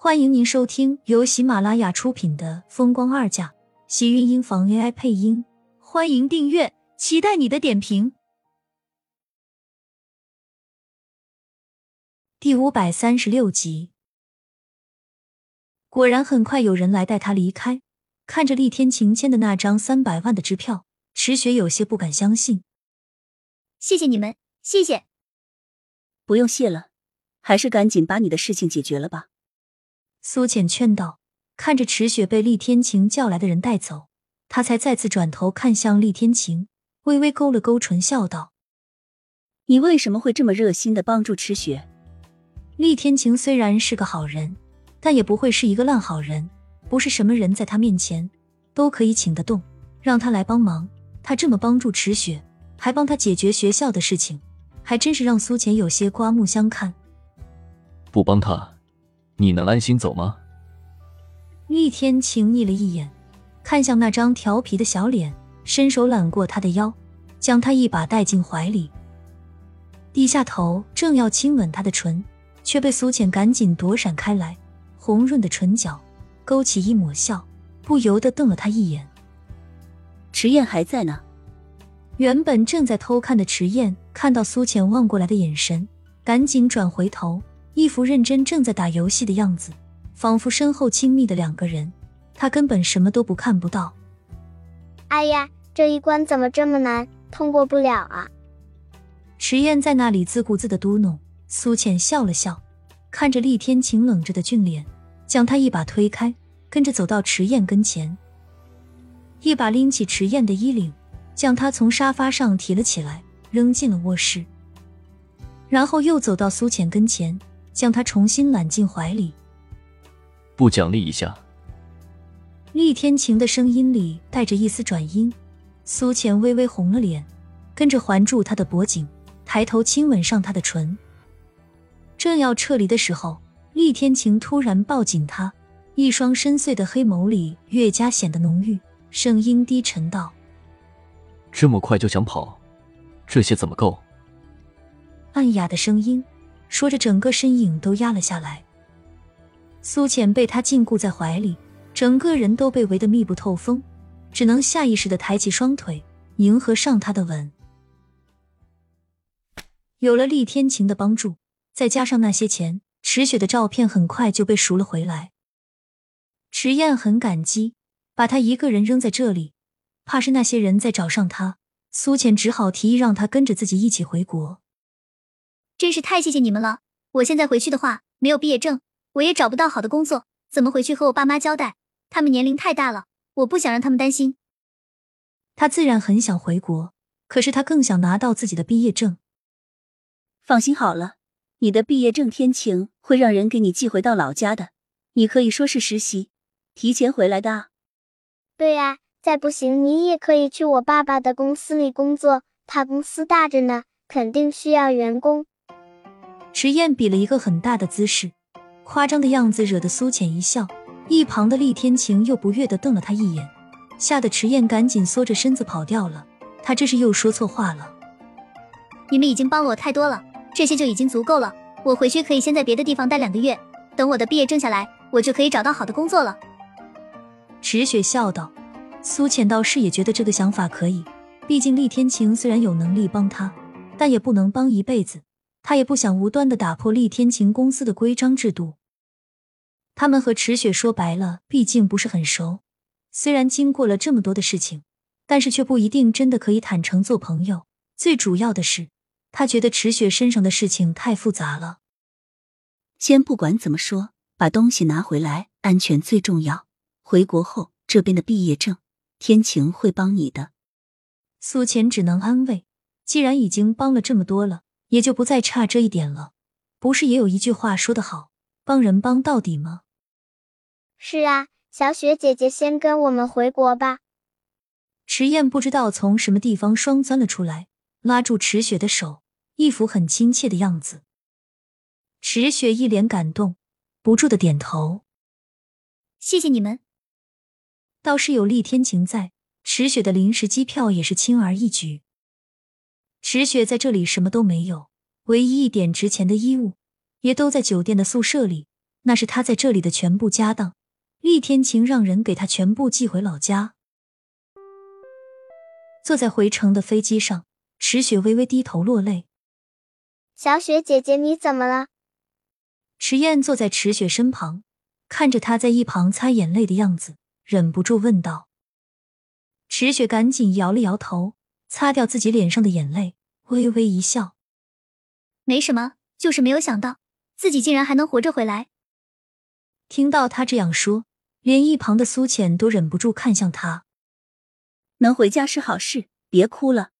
欢迎您收听由喜马拉雅出品的《风光二嫁》，喜运音房 AI 配音。欢迎订阅，期待你的点评。第五百三十六集，果然很快有人来带他离开。看着厉天晴签的那张三百万的支票，池雪有些不敢相信。谢谢你们，谢谢。不用谢了，还是赶紧把你的事情解决了吧。苏浅劝道。看着池雪被厉天晴叫来的人带走，他才再次转头看向厉天晴，微微勾了勾唇，笑道：“你为什么会这么热心的帮助池雪？”厉天晴虽然是个好人，但也不会是一个烂好人。不是什么人在他面前都可以请得动，让他来帮忙。他这么帮助池雪，还帮他解决学校的事情，还真是让苏浅有些刮目相看。不帮他，你能安心走吗？厉天晴睨了一眼，看向那张调皮的小脸，伸手揽过他的腰，将他一把带进怀里，低下头正要亲吻他的唇，却被苏浅赶紧躲闪开来。红润的唇角勾起一抹笑，不由得瞪了他一眼。迟燕还在呢。原本正在偷看的迟燕看到苏浅望过来的眼神，赶紧转回头，一副认真正在打游戏的样子。仿佛身后亲密的两个人，他根本什么都不看不到。哎呀，这一关怎么这么难，通过不了啊！池燕在那里自顾自的嘟哝。苏浅笑了笑，看着厉天晴冷着的俊脸，将他一把推开，跟着走到池燕跟前，一把拎起池燕的衣领，将她从沙发上提了起来，扔进了卧室，然后又走到苏浅跟前，将他重新揽进怀里。不奖励一下？厉天晴的声音里带着一丝转音，苏浅微微红了脸，跟着环住他的脖颈，抬头亲吻上他的唇。正要撤离的时候，厉天晴突然抱紧他，一双深邃的黑眸里越加显得浓郁，声音低沉道：“这么快就想跑，这些怎么够？”暗哑的声音说着，整个身影都压了下来。苏浅被他禁锢在怀里，整个人都被围得密不透风，只能下意识的抬起双腿，迎合上他的吻。有了厉天晴的帮助，再加上那些钱，池雪的照片很快就被赎了回来。池燕很感激，把他一个人扔在这里，怕是那些人再找上他。苏浅只好提议让他跟着自己一起回国。真是太谢谢你们了！我现在回去的话，没有毕业证。我也找不到好的工作，怎么回去和我爸妈交代？他们年龄太大了，我不想让他们担心。他自然很想回国，可是他更想拿到自己的毕业证。放心好了，你的毕业证天晴会让人给你寄回到老家的。你可以说是实习，提前回来的啊。对呀，再不行你也可以去我爸爸的公司里工作，他公司大着呢，肯定需要员工。迟燕比了一个很大的姿势。夸张的样子惹得苏浅一笑，一旁的厉天晴又不悦的瞪了他一眼，吓得池燕赶紧缩着身子跑掉了。他这是又说错话了。你们已经帮了我太多了，这些就已经足够了。我回去可以先在别的地方待两个月，等我的毕业证下来，我就可以找到好的工作了。池雪笑道。苏浅倒是也觉得这个想法可以，毕竟厉天晴虽然有能力帮他，但也不能帮一辈子。他也不想无端的打破厉天晴公司的规章制度。他们和池雪说白了，毕竟不是很熟。虽然经过了这么多的事情，但是却不一定真的可以坦诚做朋友。最主要的是，他觉得池雪身上的事情太复杂了。先不管怎么说，把东西拿回来，安全最重要。回国后，这边的毕业证，天晴会帮你的。苏浅只能安慰，既然已经帮了这么多了，也就不再差这一点了。不是也有一句话说得好，帮人帮到底吗？是啊，小雪姐姐先跟我们回国吧。迟燕不知道从什么地方双钻了出来，拉住池雪的手，一副很亲切的样子。池雪一脸感动，不住的点头。谢谢你们。倒是有厉天晴在，池雪的临时机票也是轻而易举。池雪在这里什么都没有，唯一一点值钱的衣物，也都在酒店的宿舍里。那是她在这里的全部家当。厉天晴让人给她全部寄回老家。坐在回程的飞机上，池雪微微低头落泪。小雪姐姐，你怎么了？池燕坐在池雪身旁，看着她在一旁擦眼泪的样子，忍不住问道。池雪赶紧摇了摇头，擦掉自己脸上的眼泪，微微一笑：“没什么，就是没有想到自己竟然还能活着回来。”听到他这样说，连一旁的苏浅都忍不住看向他。能回家是好事，别哭了。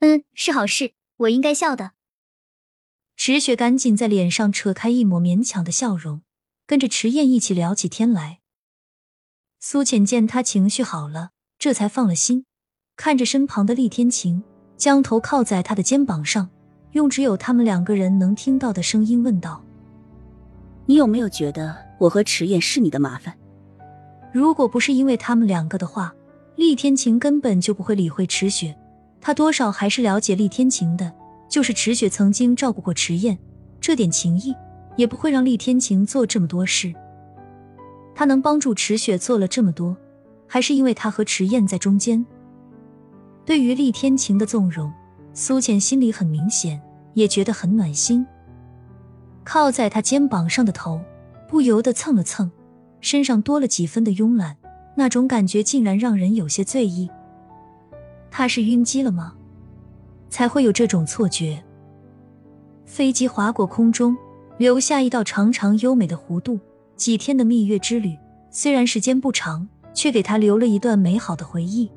嗯，是好事，我应该笑的。池雪赶紧在脸上扯开一抹勉强的笑容，跟着池燕一起聊起天来。苏浅见他情绪好了，这才放了心，看着身旁的厉天晴，将头靠在他的肩膀上，用只有他们两个人能听到的声音问道：“你有没有觉得我和池燕是你的麻烦？如果不是因为他们两个的话。”厉天晴根本就不会理会池雪，他多少还是了解厉天晴的。就是池雪曾经照顾过池燕，这点情谊也不会让厉天晴做这么多事。他能帮助池雪做了这么多，还是因为他和池燕在中间。对于厉天晴的纵容，苏浅心里很明显，也觉得很暖心。靠在他肩膀上的头不由得蹭了蹭，身上多了几分的慵懒。那种感觉竟然让人有些醉意。他是晕机了吗？才会有这种错觉。飞机划过空中，留下一道长长优美的弧度。几天的蜜月之旅，虽然时间不长，却给他留了一段美好的回忆。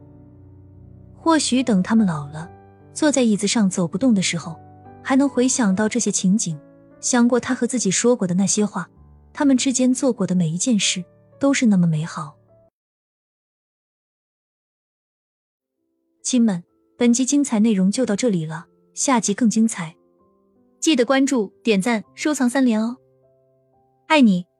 或许等他们老了，坐在椅子上走不动的时候，还能回想到这些情景，想过他和自己说过的那些话，他们之间做过的每一件事，都是那么美好。亲们，本集精彩内容就到这里了，下集更精彩，记得关注、点赞、收藏三连哦！爱你。